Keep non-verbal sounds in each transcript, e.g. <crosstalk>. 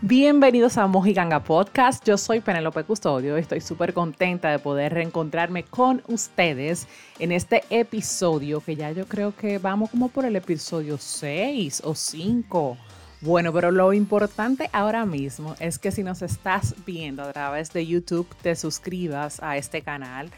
Bienvenidos a Mojiganga Podcast. Yo soy Penelope Custodio. Estoy súper contenta de poder reencontrarme con ustedes en este episodio que ya yo creo que vamos como por el episodio 6 o 5. Bueno, pero lo importante ahora mismo es que si nos estás viendo a través de YouTube, te suscribas a este canal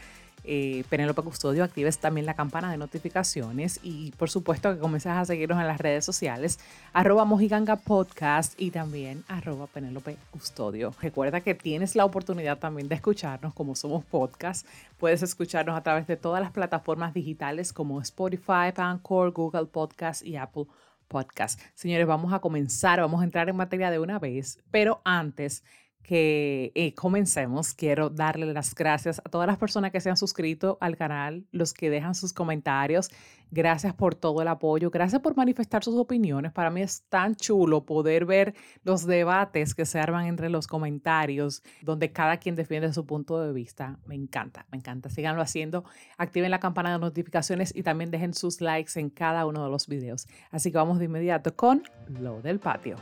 eh, Penélope Custodio, actives también la campana de notificaciones y por supuesto que comiences a seguirnos en las redes sociales, arroba Mojiganga Podcast y también arroba Penélope Custodio. Recuerda que tienes la oportunidad también de escucharnos como somos podcast. Puedes escucharnos a través de todas las plataformas digitales como Spotify, Anchor, Google Podcast y Apple Podcast. Señores, vamos a comenzar, vamos a entrar en materia de una vez, pero antes que eh, comencemos, quiero darle las gracias a todas las personas que se han suscrito al canal, los que dejan sus comentarios. Gracias por todo el apoyo, gracias por manifestar sus opiniones. Para mí es tan chulo poder ver los debates que se arman entre los comentarios, donde cada quien defiende su punto de vista. Me encanta, me encanta. Síganlo haciendo, activen la campana de notificaciones y también dejen sus likes en cada uno de los videos. Así que vamos de inmediato con lo del patio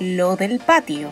lo del patio.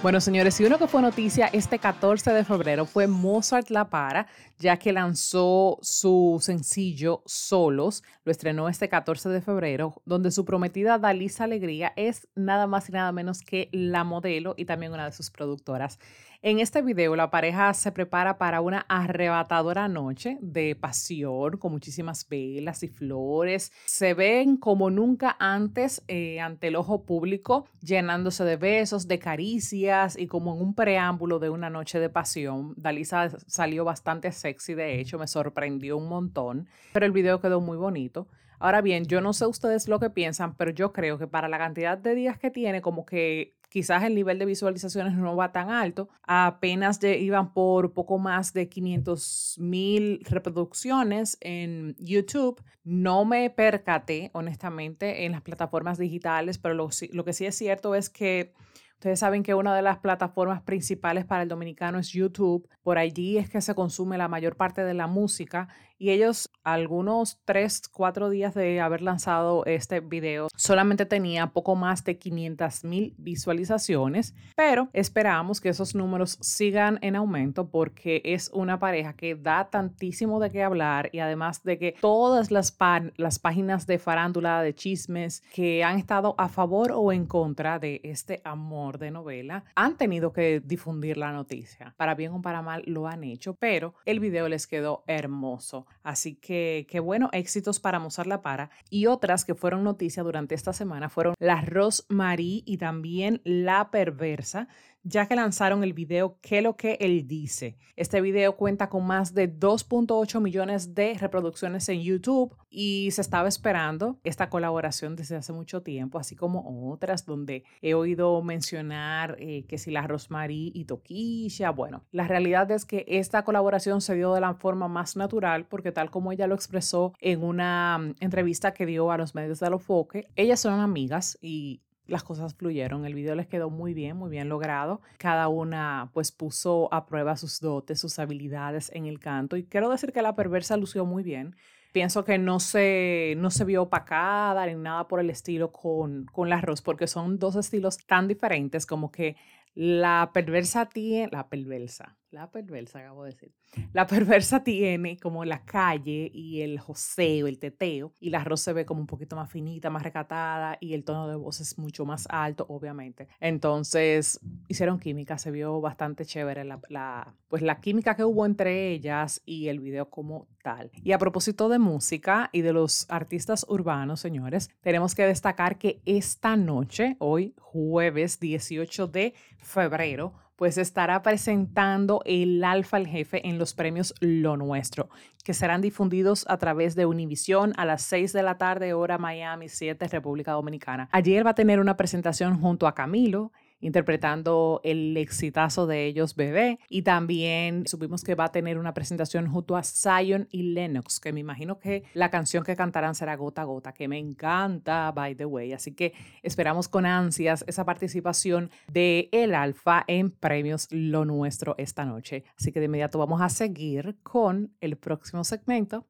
Bueno, señores, y uno que fue noticia este 14 de febrero fue Mozart La Para, ya que lanzó su sencillo Solos, lo estrenó este 14 de febrero, donde su prometida Dalisa Alegría es nada más y nada menos que la modelo y también una de sus productoras. En este video, la pareja se prepara para una arrebatadora noche de pasión con muchísimas velas y flores. Se ven como nunca antes eh, ante el ojo público, llenándose de besos, de caricias y como en un preámbulo de una noche de pasión. Dalisa salió bastante sexy, de hecho, me sorprendió un montón, pero el video quedó muy bonito. Ahora bien, yo no sé ustedes lo que piensan, pero yo creo que para la cantidad de días que tiene, como que quizás el nivel de visualizaciones no va tan alto. Apenas iban por poco más de 500 mil reproducciones en YouTube. No me percaté, honestamente, en las plataformas digitales, pero lo, lo que sí es cierto es que Ustedes saben que una de las plataformas principales para el dominicano es YouTube. Por allí es que se consume la mayor parte de la música y ellos, algunos tres, cuatro días de haber lanzado este video, solamente tenía poco más de 500 mil visualizaciones, pero esperamos que esos números sigan en aumento porque es una pareja que da tantísimo de qué hablar y además de que todas las, las páginas de farándula, de chismes que han estado a favor o en contra de este amor de novela, han tenido que difundir la noticia. Para bien o para mal lo han hecho, pero el video les quedó hermoso. Así que, qué bueno, éxitos para Mozart La Para. Y otras que fueron noticia durante esta semana fueron La Rosmarie y también La Perversa, ya que lanzaron el video ¿Qué lo que él dice? Este video cuenta con más de 2.8 millones de reproducciones en YouTube y se estaba esperando esta colaboración desde hace mucho tiempo, así como otras donde he oído mencionar eh, que si la Rosmarie y Toquilla. Bueno, la realidad es que esta colaboración se dio de la forma más natural porque tal como ella lo expresó en una mm, entrevista que dio a los medios de Alofoque, ellas son amigas y las cosas fluyeron. El video les quedó muy bien, muy bien logrado. Cada una pues puso a prueba sus dotes, sus habilidades en el canto y quiero decir que la perversa lució muy bien. Pienso que no se, no se vio opacada ni nada por el estilo con, con la arroz, porque son dos estilos tan diferentes como que la perversa tiene, la perversa, la perversa, acabo de decir. La perversa tiene como la calle y el joseo, el teteo, y la arroz se ve como un poquito más finita, más recatada, y el tono de voz es mucho más alto, obviamente. Entonces, hicieron química, se vio bastante chévere la, la, pues la química que hubo entre ellas y el video como tal. Y a propósito de música y de los artistas urbanos, señores, tenemos que destacar que esta noche, hoy jueves 18 de febrero, pues estará presentando el Alfa el Jefe en los premios Lo Nuestro, que serán difundidos a través de Univisión a las 6 de la tarde, hora Miami 7, República Dominicana. Ayer va a tener una presentación junto a Camilo, interpretando el exitazo de ellos, Bebé. Y también supimos que va a tener una presentación junto a Zion y Lennox, que me imagino que la canción que cantarán será Gota a Gota, que me encanta, by the way. Así que esperamos con ansias esa participación de El Alfa en Premios Lo Nuestro esta noche. Así que de inmediato vamos a seguir con el próximo segmento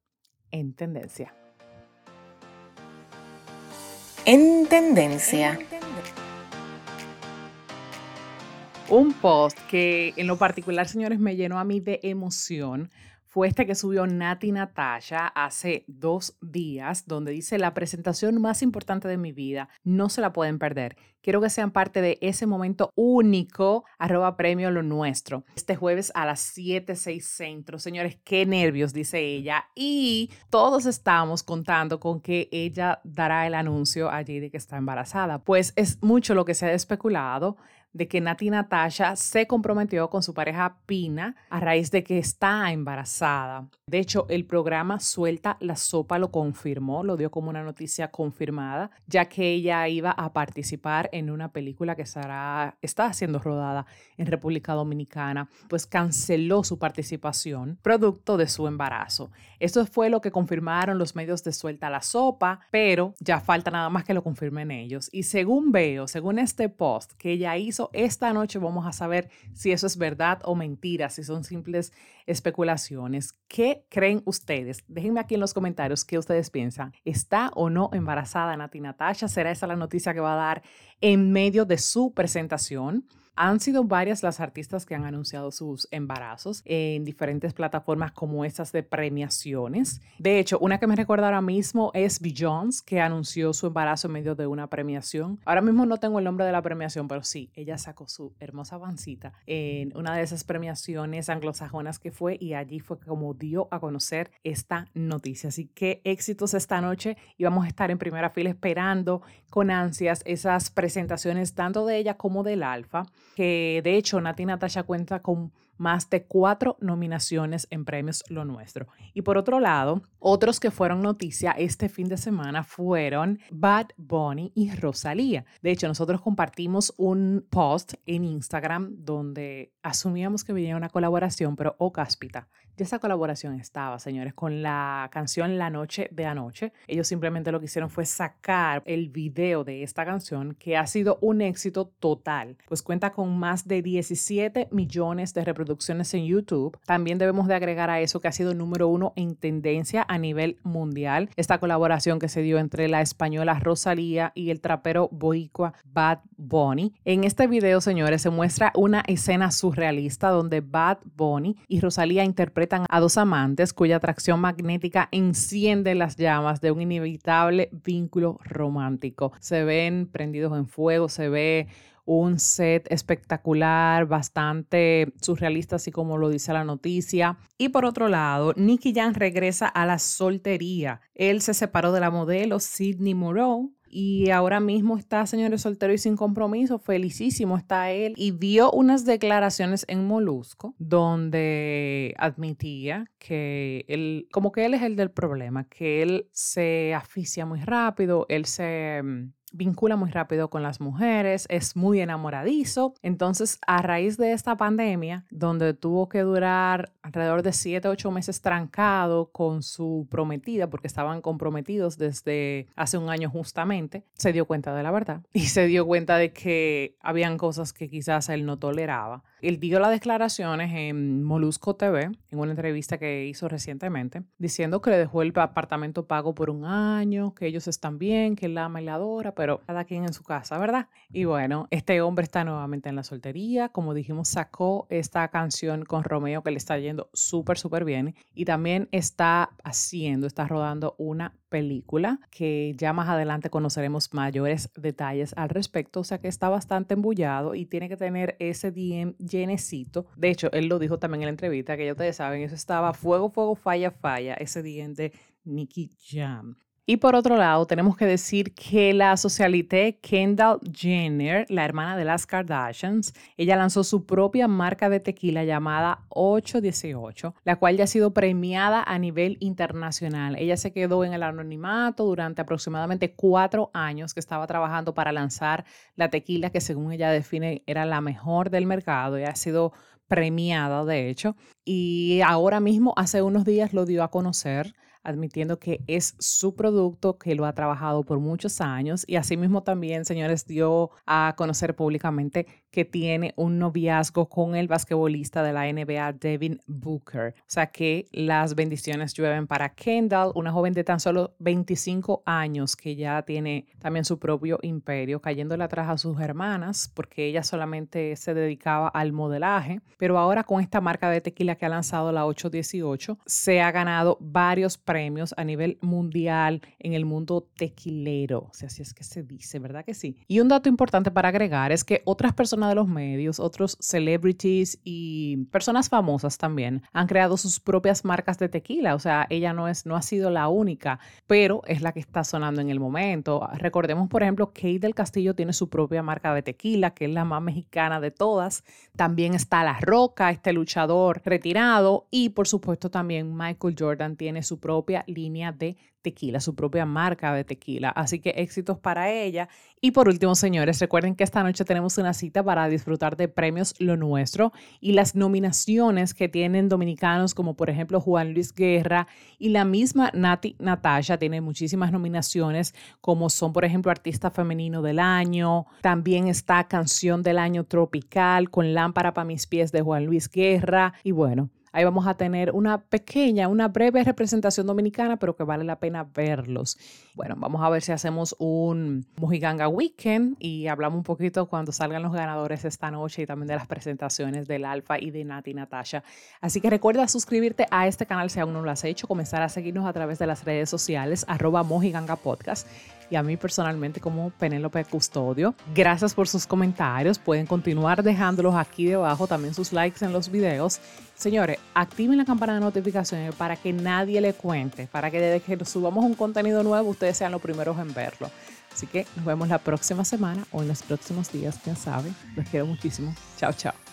en Tendencia. En tendencia. Un post que en lo particular, señores, me llenó a mí de emoción fue este que subió Nati Natasha hace dos días, donde dice la presentación más importante de mi vida, no se la pueden perder. Quiero que sean parte de ese momento único, arroba premio lo nuestro. Este jueves a las 7, 6 centro. Señores, qué nervios, dice ella. Y todos estamos contando con que ella dará el anuncio allí de que está embarazada. Pues es mucho lo que se ha especulado de que Nati Natasha se comprometió con su pareja Pina a raíz de que está embarazada. De hecho, el programa Suelta la Sopa lo confirmó, lo dio como una noticia confirmada, ya que ella iba a participar en una película que estará, está siendo rodada en República Dominicana, pues canceló su participación producto de su embarazo. Eso fue lo que confirmaron los medios de Suelta la Sopa, pero ya falta nada más que lo confirmen ellos. Y según veo, según este post que ella hizo, esta noche vamos a saber si eso es verdad o mentira, si son simples especulaciones. ¿Qué creen ustedes? Déjenme aquí en los comentarios qué ustedes piensan. ¿Está o no embarazada Nati Natasha? ¿Será esa la noticia que va a dar en medio de su presentación? Han sido varias las artistas que han anunciado sus embarazos en diferentes plataformas como estas de premiaciones. De hecho, una que me recuerda ahora mismo es Beyoncé, que anunció su embarazo en medio de una premiación. Ahora mismo no tengo el nombre de la premiación, pero sí, ella sacó su hermosa avancita en una de esas premiaciones anglosajonas que fue y allí fue como dio a conocer esta noticia. Así que éxitos esta noche y vamos a estar en primera fila esperando con ansias esas presentaciones tanto de ella como del Alfa que de hecho Nati Natasha cuenta con más de cuatro nominaciones en premios Lo Nuestro. Y por otro lado, otros que fueron noticia este fin de semana fueron Bad Bunny y Rosalía. De hecho, nosotros compartimos un post en Instagram donde asumíamos que venía una colaboración, pero oh cáspita, ya esa colaboración estaba, señores, con la canción La Noche de Anoche. Ellos simplemente lo que hicieron fue sacar el video de esta canción que ha sido un éxito total, pues cuenta con más de 17 millones de reproducciones en YouTube. También debemos de agregar a eso que ha sido número uno en tendencia a nivel mundial. Esta colaboración que se dio entre la española Rosalía y el trapero boicua Bad Bunny. En este video, señores, se muestra una escena surrealista donde Bad Bunny y Rosalía interpretan a dos amantes cuya atracción magnética enciende las llamas de un inevitable vínculo romántico. Se ven prendidos en fuego, se ve un set espectacular, bastante surrealista, así como lo dice la noticia. Y por otro lado, Nicky Jan regresa a la soltería. Él se separó de la modelo Sidney Moreau y ahora mismo está, señores, soltero y sin compromiso. Felicísimo está él. Y dio unas declaraciones en Molusco donde admitía que él, como que él es el del problema, que él se aficia muy rápido, él se mm, vincula muy rápido con las mujeres, es muy enamoradizo. Entonces, a raíz de esta pandemia, donde tuvo que durar alrededor de 7, 8 meses trancado con su prometida, porque estaban comprometidos desde hace un año justamente, se dio cuenta de la verdad <laughs> y se dio cuenta de que habían cosas que quizás él no toleraba. Él dio las declaraciones en Molusco TV, en una entrevista que hizo recientemente, diciendo que le dejó el apartamento pago por un año, que ellos están bien, que él ama y la adora, pero cada quien en su casa, ¿verdad? Y bueno, este hombre está nuevamente en la soltería. Como dijimos, sacó esta canción con Romeo que le está yendo súper, súper bien. Y también está haciendo, está rodando una película que ya más adelante conoceremos mayores detalles al respecto. O sea que está bastante embullado y tiene que tener ese DM llenecito. De hecho, él lo dijo también en la entrevista, que ya ustedes saben, eso estaba fuego, fuego, falla, falla, ese de Nicky Jam. Y por otro lado, tenemos que decir que la socialité Kendall Jenner, la hermana de las Kardashians, ella lanzó su propia marca de tequila llamada 818, la cual ya ha sido premiada a nivel internacional. Ella se quedó en el anonimato durante aproximadamente cuatro años que estaba trabajando para lanzar la tequila que según ella define era la mejor del mercado y ha sido premiada de hecho. Y ahora mismo, hace unos días, lo dio a conocer admitiendo que es su producto, que lo ha trabajado por muchos años y asimismo también, señores, dio a conocer públicamente que tiene un noviazgo con el basquetbolista de la NBA Devin Booker. O sea que las bendiciones llueven para Kendall, una joven de tan solo 25 años que ya tiene también su propio imperio, cayéndole atrás a sus hermanas porque ella solamente se dedicaba al modelaje, pero ahora con esta marca de tequila que ha lanzado la 818 se ha ganado varios premios a nivel mundial en el mundo tequilero. O sea, así es que se dice, ¿verdad que sí? Y un dato importante para agregar es que otras personas de los medios, otros celebrities y personas famosas también han creado sus propias marcas de tequila. O sea, ella no, es, no ha sido la única, pero es la que está sonando en el momento. Recordemos, por ejemplo, Kate del Castillo tiene su propia marca de tequila, que es la más mexicana de todas. También está La Roca, este luchador retirado. Y por supuesto también Michael Jordan tiene su propia línea de tequila, su propia marca de tequila. Así que éxitos para ella. Y por último, señores, recuerden que esta noche tenemos una cita para disfrutar de premios Lo Nuestro y las nominaciones que tienen dominicanos como por ejemplo Juan Luis Guerra y la misma Nati Natasha tiene muchísimas nominaciones como son por ejemplo Artista Femenino del Año, también está Canción del Año Tropical con Lámpara para mis pies de Juan Luis Guerra y bueno, Ahí vamos a tener una pequeña, una breve representación dominicana, pero que vale la pena verlos. Bueno, vamos a ver si hacemos un Mojiganga Weekend y hablamos un poquito cuando salgan los ganadores esta noche y también de las presentaciones del Alfa y de Nati Natasha. Así que recuerda suscribirte a este canal si aún no lo has hecho, comenzar a seguirnos a través de las redes sociales, arroba Mojiganga Podcast y a mí personalmente como Penélope Custodio. Gracias por sus comentarios. Pueden continuar dejándolos aquí debajo, también sus likes en los videos. Señores, activen la campana de notificaciones para que nadie le cuente, para que desde que subamos un contenido nuevo ustedes sean los primeros en verlo. Así que nos vemos la próxima semana o en los próximos días, quién sabe. Los quiero muchísimo. Chao, chao.